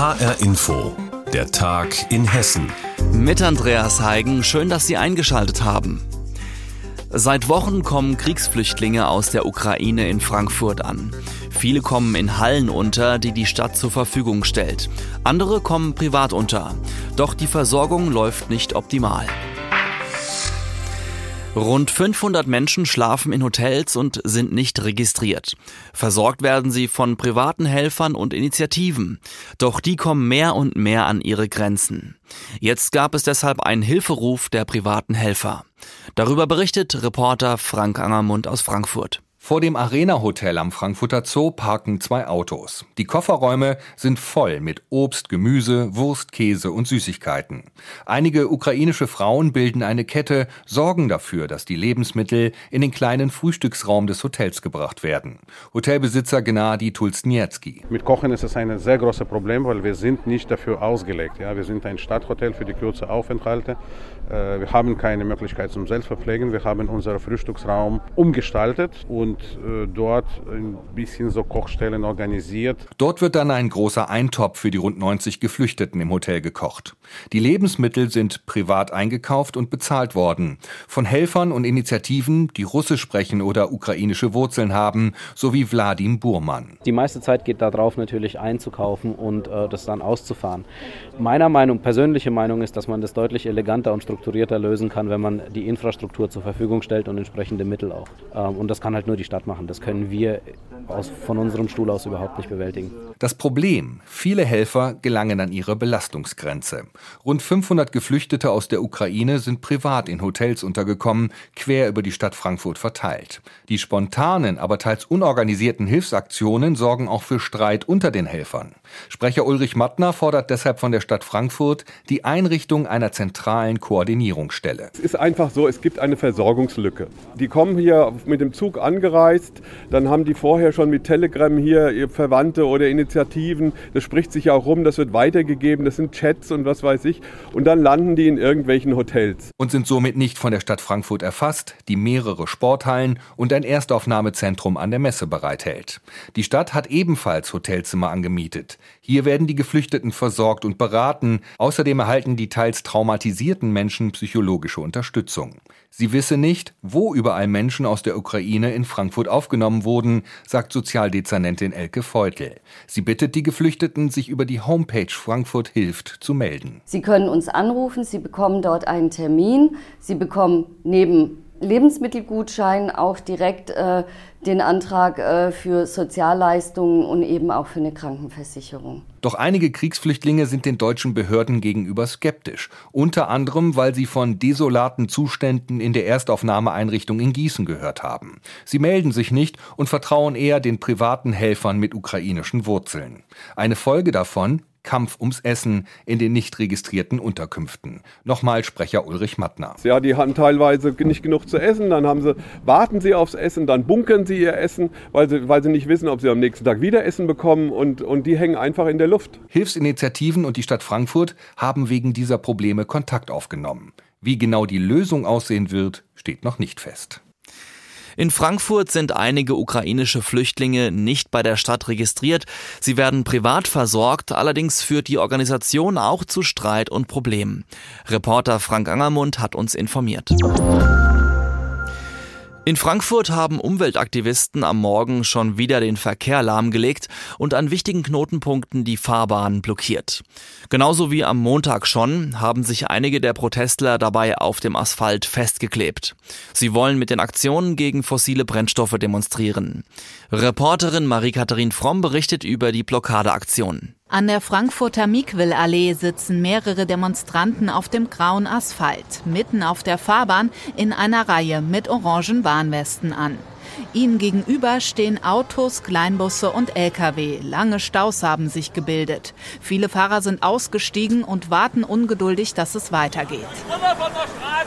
HR Info, der Tag in Hessen. Mit Andreas Heigen, schön, dass Sie eingeschaltet haben. Seit Wochen kommen Kriegsflüchtlinge aus der Ukraine in Frankfurt an. Viele kommen in Hallen unter, die die Stadt zur Verfügung stellt. Andere kommen privat unter. Doch die Versorgung läuft nicht optimal. Rund 500 Menschen schlafen in Hotels und sind nicht registriert. Versorgt werden sie von privaten Helfern und Initiativen. Doch die kommen mehr und mehr an ihre Grenzen. Jetzt gab es deshalb einen Hilferuf der privaten Helfer. Darüber berichtet Reporter Frank Angermund aus Frankfurt. Vor dem Arena Hotel am Frankfurter Zoo parken zwei Autos. Die Kofferräume sind voll mit Obst, Gemüse, Wurst, Käse und Süßigkeiten. Einige ukrainische Frauen bilden eine Kette, sorgen dafür, dass die Lebensmittel in den kleinen Frühstücksraum des Hotels gebracht werden. Hotelbesitzer Gnadi Tulsniewski. Mit Kochen ist es ein sehr großes Problem, weil wir sind nicht dafür ausgelegt. Ja, wir sind ein Stadthotel für die kurzen Aufenthalte. Äh, wir haben keine Möglichkeit zum Selbstverpflegen. Wir haben unseren Frühstücksraum umgestaltet und äh, dort ein bisschen so Kochstellen organisiert. Dort wird dann ein großer Eintopf für die rund 90 Geflüchteten im Hotel gekocht. Die Lebensmittel sind privat eingekauft und bezahlt worden. Von Helfern und Initiativen, die Russisch sprechen oder ukrainische Wurzeln haben, sowie Wladim Burman. Die meiste Zeit geht darauf natürlich einzukaufen und äh, das dann auszufahren. Meiner Meinung, persönliche Meinung ist, dass man das deutlich eleganter und strukturierter strukturierter lösen kann, wenn man die Infrastruktur zur Verfügung stellt und entsprechende Mittel auch. Ähm, und das kann halt nur die Stadt machen. Das können wir aus, von unserem Stuhl aus überhaupt nicht bewältigen. Das Problem, viele Helfer gelangen an ihre Belastungsgrenze. Rund 500 Geflüchtete aus der Ukraine sind privat in Hotels untergekommen, quer über die Stadt Frankfurt verteilt. Die spontanen, aber teils unorganisierten Hilfsaktionen sorgen auch für Streit unter den Helfern. Sprecher Ulrich Mattner fordert deshalb von der Stadt Frankfurt die Einrichtung einer zentralen Koordinierungsstelle. Es ist einfach so, es gibt eine Versorgungslücke. Die kommen hier mit dem Zug angereist, dann haben die vorher schon mit Telegram hier Verwandte oder Initiativen. Das spricht sich ja auch rum, das wird weitergegeben, das sind Chats und was weiß ich. Und dann landen die in irgendwelchen Hotels. Und sind somit nicht von der Stadt Frankfurt erfasst, die mehrere Sporthallen und ein Erstaufnahmezentrum an der Messe bereithält. Die Stadt hat ebenfalls Hotelzimmer angemietet. Hier werden die Geflüchteten versorgt und beraten. Außerdem erhalten die teils traumatisierten Menschen psychologische Unterstützung. Sie wisse nicht, wo überall Menschen aus der Ukraine in Frankfurt aufgenommen wurden, sagt Sozialdezernentin Elke Feutel. Sie bittet die Geflüchteten, sich über die Homepage Frankfurt hilft zu melden. Sie können uns anrufen, Sie bekommen dort einen Termin, Sie bekommen neben Lebensmittelgutschein auch direkt äh, den Antrag äh, für Sozialleistungen und eben auch für eine Krankenversicherung. Doch einige Kriegsflüchtlinge sind den deutschen Behörden gegenüber skeptisch, unter anderem, weil sie von desolaten Zuständen in der Erstaufnahmeeinrichtung in Gießen gehört haben. Sie melden sich nicht und vertrauen eher den privaten Helfern mit ukrainischen Wurzeln. Eine Folge davon, Kampf ums Essen in den nicht registrierten Unterkünften. Nochmal Sprecher Ulrich Mattner. Ja, die haben teilweise nicht genug zu essen, dann haben sie, warten sie aufs Essen, dann bunkern sie ihr Essen, weil sie, weil sie nicht wissen, ob sie am nächsten Tag wieder Essen bekommen und, und die hängen einfach in der Luft. Hilfsinitiativen und die Stadt Frankfurt haben wegen dieser Probleme Kontakt aufgenommen. Wie genau die Lösung aussehen wird, steht noch nicht fest. In Frankfurt sind einige ukrainische Flüchtlinge nicht bei der Stadt registriert. Sie werden privat versorgt, allerdings führt die Organisation auch zu Streit und Problemen. Reporter Frank Angermund hat uns informiert. In Frankfurt haben Umweltaktivisten am Morgen schon wieder den Verkehr lahmgelegt und an wichtigen Knotenpunkten die Fahrbahn blockiert. Genauso wie am Montag schon haben sich einige der Protestler dabei auf dem Asphalt festgeklebt. Sie wollen mit den Aktionen gegen fossile Brennstoffe demonstrieren. Reporterin Marie-Katharin Fromm berichtet über die Blockadeaktion. An der Frankfurter Miquil-Allee sitzen mehrere Demonstranten auf dem grauen Asphalt, mitten auf der Fahrbahn in einer Reihe mit orangen Warnwesten an. Ihnen gegenüber stehen Autos, Kleinbusse und Lkw. Lange Staus haben sich gebildet. Viele Fahrer sind ausgestiegen und warten ungeduldig, dass es weitergeht. Ja.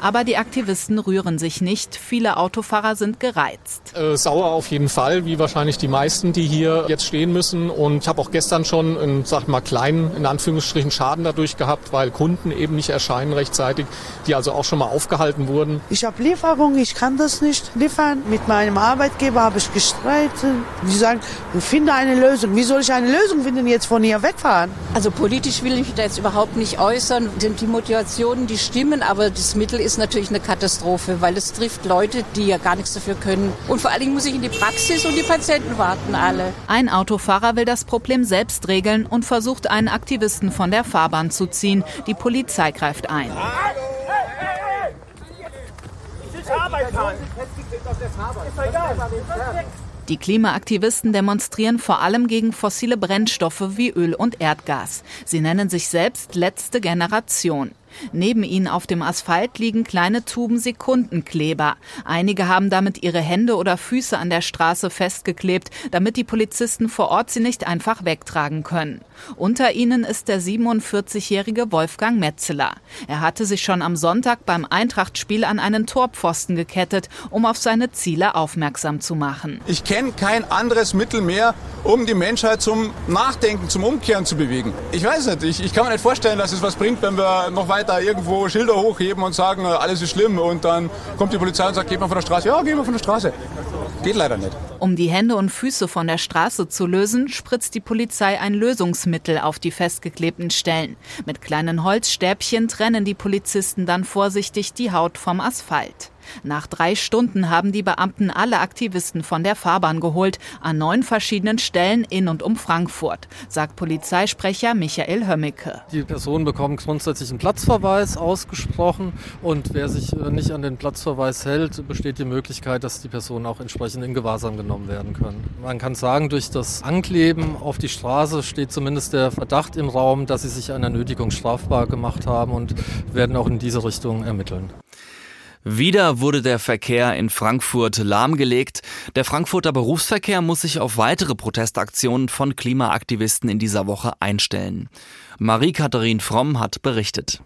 Aber die Aktivisten rühren sich nicht. Viele Autofahrer sind gereizt. Äh, sauer auf jeden Fall, wie wahrscheinlich die meisten, die hier jetzt stehen müssen. Und ich habe auch gestern schon einen, sag mal, kleinen, in Anführungsstrichen, Schaden dadurch gehabt, weil Kunden eben nicht erscheinen rechtzeitig, die also auch schon mal aufgehalten wurden. Ich habe Lieferung, ich kann das nicht liefern. Mit meinem Arbeitgeber habe ich gestreitet. Die sagen, finde eine Lösung. Wie soll ich eine Lösung finden, jetzt von hier wegfahren? Also politisch will ich mich da jetzt überhaupt nicht äußern. Die Motivationen, die stimmen, aber das Mittel ist natürlich eine Katastrophe, weil es trifft Leute, die ja gar nichts dafür können. Und vor allen Dingen muss ich in die Praxis und die Patienten warten alle. Ein Autofahrer will das Problem selbst regeln und versucht, einen Aktivisten von der Fahrbahn zu ziehen. Die Polizei greift ein. Die Klimaaktivisten demonstrieren vor allem gegen fossile Brennstoffe wie Öl und Erdgas. Sie nennen sich selbst letzte Generation. Neben ihnen auf dem Asphalt liegen kleine Tuben Sekundenkleber. Einige haben damit ihre Hände oder Füße an der Straße festgeklebt, damit die Polizisten vor Ort sie nicht einfach wegtragen können. Unter ihnen ist der 47-jährige Wolfgang Metzeler. Er hatte sich schon am Sonntag beim Eintrachtspiel an einen Torpfosten gekettet, um auf seine Ziele aufmerksam zu machen. Ich kenne kein anderes Mittel mehr, um die Menschheit zum Nachdenken, zum Umkehren zu bewegen. Ich weiß nicht, ich, ich kann mir nicht vorstellen, dass es was bringt, wenn wir noch weiter da irgendwo Schilder hochheben und sagen, äh, alles ist schlimm und dann kommt die Polizei und sagt, geht mal von der Straße. Ja, gehen wir von der Straße. Geht leider nicht. Um die Hände und Füße von der Straße zu lösen, spritzt die Polizei ein Lösungsmittel auf die festgeklebten Stellen. Mit kleinen Holzstäbchen trennen die Polizisten dann vorsichtig die Haut vom Asphalt. Nach drei Stunden haben die Beamten alle Aktivisten von der Fahrbahn geholt, an neun verschiedenen Stellen in und um Frankfurt, sagt Polizeisprecher Michael Hömmicke. Die Personen bekommen grundsätzlich einen Platzverweis ausgesprochen und wer sich äh, nicht an den Platzverweis hält, besteht die Möglichkeit, dass die Personen auch entsprechend in Gewahrsam genommen werden können. Man kann sagen, durch das Ankleben auf die Straße steht zumindest der Verdacht im Raum, dass sie sich einer Nötigung strafbar gemacht haben und werden auch in diese Richtung ermitteln. Wieder wurde der Verkehr in Frankfurt lahmgelegt. Der Frankfurter Berufsverkehr muss sich auf weitere Protestaktionen von Klimaaktivisten in dieser Woche einstellen. Marie-Katharin Fromm hat berichtet.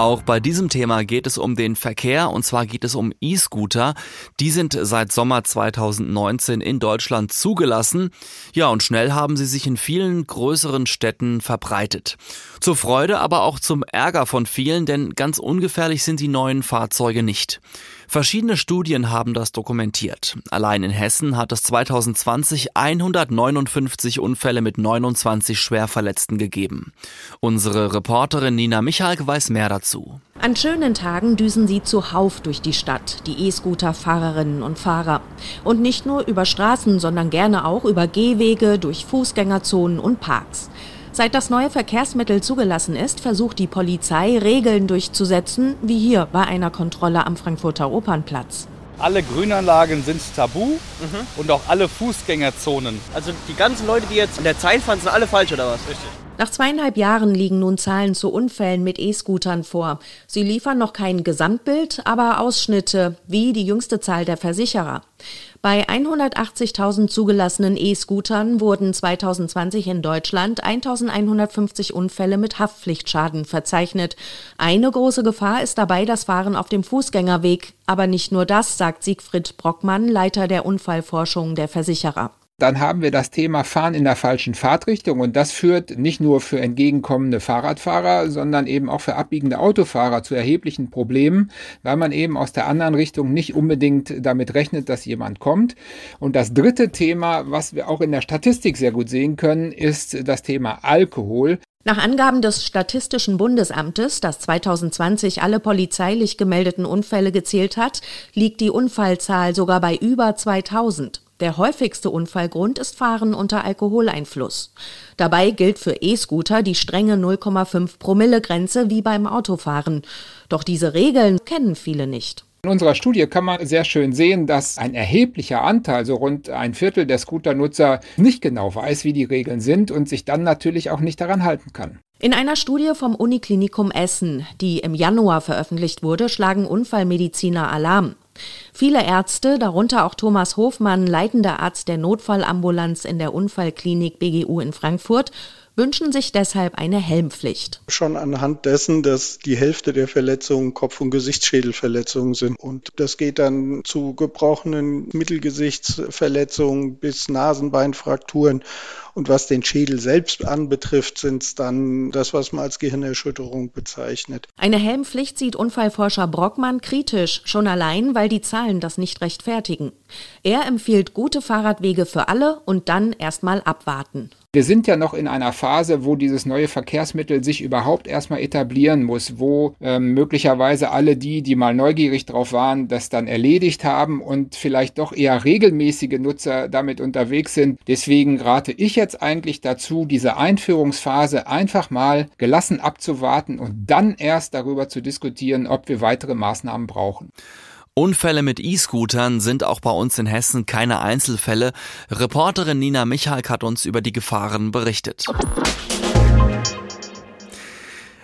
Auch bei diesem Thema geht es um den Verkehr und zwar geht es um E-Scooter. Die sind seit Sommer 2019 in Deutschland zugelassen. Ja, und schnell haben sie sich in vielen größeren Städten verbreitet. Zur Freude, aber auch zum Ärger von vielen, denn ganz ungefährlich sind die neuen Fahrzeuge nicht. Verschiedene Studien haben das dokumentiert. Allein in Hessen hat es 2020 159 Unfälle mit 29 Schwerverletzten gegeben. Unsere Reporterin Nina Michalk weiß mehr dazu. An schönen Tagen düsen sie zuhauf durch die Stadt, die E-Scooter-Fahrerinnen und Fahrer. Und nicht nur über Straßen, sondern gerne auch über Gehwege, durch Fußgängerzonen und Parks. Seit das neue Verkehrsmittel zugelassen ist, versucht die Polizei, Regeln durchzusetzen, wie hier bei einer Kontrolle am Frankfurter Opernplatz. Alle Grünanlagen sind tabu mhm. und auch alle Fußgängerzonen. Also die ganzen Leute, die jetzt in der Zeit fahren, sind alle falsch oder was? Richtig. Nach zweieinhalb Jahren liegen nun Zahlen zu Unfällen mit E-Scootern vor. Sie liefern noch kein Gesamtbild, aber Ausschnitte, wie die jüngste Zahl der Versicherer. Bei 180.000 zugelassenen E-Scootern wurden 2020 in Deutschland 1.150 Unfälle mit Haftpflichtschaden verzeichnet. Eine große Gefahr ist dabei das Fahren auf dem Fußgängerweg. Aber nicht nur das, sagt Siegfried Brockmann, Leiter der Unfallforschung der Versicherer dann haben wir das Thema Fahren in der falschen Fahrtrichtung und das führt nicht nur für entgegenkommende Fahrradfahrer, sondern eben auch für abbiegende Autofahrer zu erheblichen Problemen, weil man eben aus der anderen Richtung nicht unbedingt damit rechnet, dass jemand kommt. Und das dritte Thema, was wir auch in der Statistik sehr gut sehen können, ist das Thema Alkohol. Nach Angaben des Statistischen Bundesamtes, das 2020 alle polizeilich gemeldeten Unfälle gezählt hat, liegt die Unfallzahl sogar bei über 2000. Der häufigste Unfallgrund ist Fahren unter Alkoholeinfluss. Dabei gilt für E-Scooter die strenge 0,5 Promille Grenze wie beim Autofahren. Doch diese Regeln kennen viele nicht. In unserer Studie kann man sehr schön sehen, dass ein erheblicher Anteil, so rund ein Viertel der Scooternutzer, nicht genau weiß, wie die Regeln sind und sich dann natürlich auch nicht daran halten kann. In einer Studie vom Uniklinikum Essen, die im Januar veröffentlicht wurde, schlagen Unfallmediziner Alarm. Viele Ärzte, darunter auch Thomas Hofmann, leitender Arzt der Notfallambulanz in der Unfallklinik BGU in Frankfurt, wünschen sich deshalb eine Helmpflicht. Schon anhand dessen, dass die Hälfte der Verletzungen Kopf- und Gesichtsschädelverletzungen sind. Und das geht dann zu gebrochenen Mittelgesichtsverletzungen bis Nasenbeinfrakturen. Und was den Schädel selbst anbetrifft, sind es dann das, was man als Gehirnerschütterung bezeichnet. Eine Helmpflicht sieht Unfallforscher Brockmann kritisch, schon allein, weil die Zahlen das nicht rechtfertigen. Er empfiehlt gute Fahrradwege für alle und dann erstmal abwarten. Wir sind ja noch in einer Phase, wo dieses neue Verkehrsmittel sich überhaupt erstmal etablieren muss, wo ähm, möglicherweise alle die, die mal neugierig drauf waren, das dann erledigt haben und vielleicht doch eher regelmäßige Nutzer damit unterwegs sind. Deswegen rate ich jetzt eigentlich dazu, diese Einführungsphase einfach mal gelassen abzuwarten und dann erst darüber zu diskutieren, ob wir weitere Maßnahmen brauchen. Unfälle mit E-Scootern sind auch bei uns in Hessen keine Einzelfälle. Reporterin Nina Michalk hat uns über die Gefahren berichtet.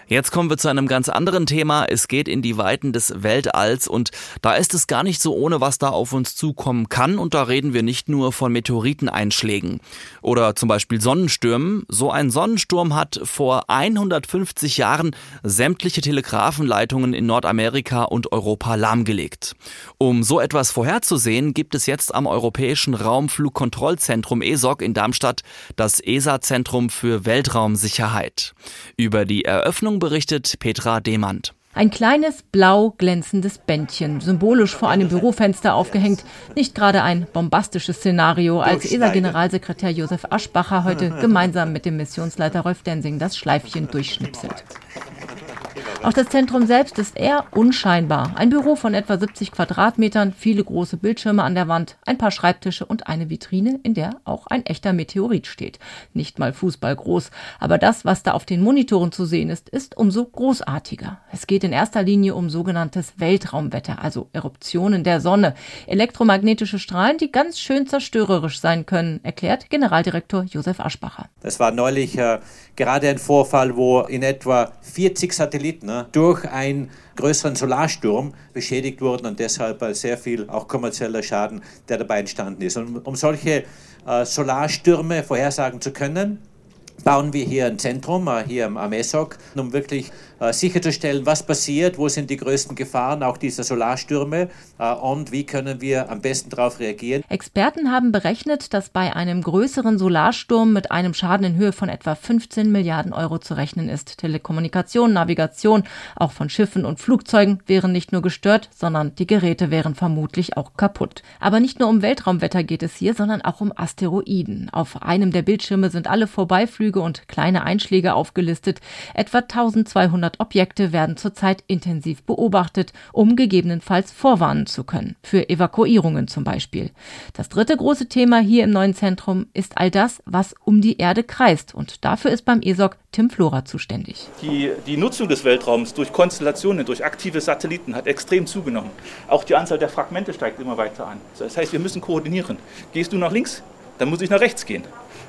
Jetzt kommen wir zu einem ganz anderen Thema. Es geht in die Weiten des Weltalls und da ist es gar nicht so ohne, was da auf uns zukommen kann. Und da reden wir nicht nur von Meteoriteneinschlägen oder zum Beispiel Sonnenstürmen. So ein Sonnensturm hat vor 150 Jahren sämtliche Telegrafenleitungen in Nordamerika und Europa lahmgelegt. Um so etwas vorherzusehen, gibt es jetzt am Europäischen Raumflugkontrollzentrum ESOC in Darmstadt das ESA-Zentrum für Weltraumsicherheit. Über die Eröffnung berichtet Petra Demand. Ein kleines, blau glänzendes Bändchen, symbolisch vor einem Bürofenster aufgehängt. Nicht gerade ein bombastisches Szenario, als ESA-Generalsekretär Josef Aschbacher heute gemeinsam mit dem Missionsleiter Rolf Densing das Schleifchen durchschnipselt. Auch das Zentrum selbst ist eher unscheinbar. Ein Büro von etwa 70 Quadratmetern, viele große Bildschirme an der Wand, ein paar Schreibtische und eine Vitrine, in der auch ein echter Meteorit steht. Nicht mal Fußball groß, aber das, was da auf den Monitoren zu sehen ist, ist umso großartiger. Es geht in erster Linie um sogenanntes Weltraumwetter, also Eruptionen der Sonne, elektromagnetische Strahlen, die ganz schön zerstörerisch sein können, erklärt Generaldirektor Josef Aschbacher. Das war neulich äh, gerade ein Vorfall, wo in etwa 40 Satelliten durch einen größeren Solarsturm beschädigt wurden und deshalb äh, sehr viel auch kommerzieller Schaden, der dabei entstanden ist. Und um solche äh, Solarstürme vorhersagen zu können, bauen wir hier ein Zentrum, äh, hier am ESOC, um wirklich sicherzustellen, was passiert, wo sind die größten Gefahren auch dieser Solarstürme äh, und wie können wir am besten darauf reagieren. Experten haben berechnet, dass bei einem größeren Solarsturm mit einem Schaden in Höhe von etwa 15 Milliarden Euro zu rechnen ist. Telekommunikation, Navigation, auch von Schiffen und Flugzeugen wären nicht nur gestört, sondern die Geräte wären vermutlich auch kaputt. Aber nicht nur um Weltraumwetter geht es hier, sondern auch um Asteroiden. Auf einem der Bildschirme sind alle Vorbeiflüge und kleine Einschläge aufgelistet. Etwa 1200 200 Objekte werden zurzeit intensiv beobachtet, um gegebenenfalls vorwarnen zu können, für Evakuierungen zum Beispiel. Das dritte große Thema hier im neuen Zentrum ist all das, was um die Erde kreist. Und dafür ist beim ESOC Tim Flora zuständig. Die, die Nutzung des Weltraums durch Konstellationen, durch aktive Satelliten hat extrem zugenommen. Auch die Anzahl der Fragmente steigt immer weiter an. Das heißt, wir müssen koordinieren. Gehst du nach links, dann muss ich nach rechts gehen.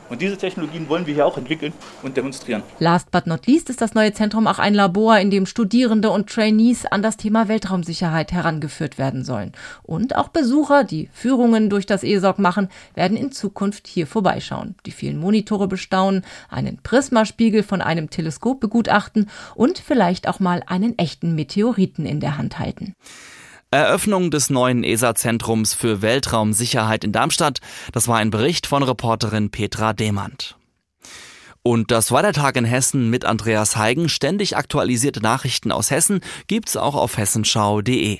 Und diese Technologien wollen wir hier auch entwickeln und demonstrieren. Last but not least ist das neue Zentrum auch ein Labor, in dem Studierende und Trainees an das Thema Weltraumsicherheit herangeführt werden sollen. Und auch Besucher, die Führungen durch das ESOC machen, werden in Zukunft hier vorbeischauen, die vielen Monitore bestaunen, einen Prismaspiegel von einem Teleskop begutachten und vielleicht auch mal einen echten Meteoriten in der Hand halten. Eröffnung des neuen ESA-Zentrums für Weltraumsicherheit in Darmstadt. Das war ein Bericht von Reporterin Petra Demand. Und das war der Tag in Hessen mit Andreas Heigen. Ständig aktualisierte Nachrichten aus Hessen gibt's auch auf hessenschau.de.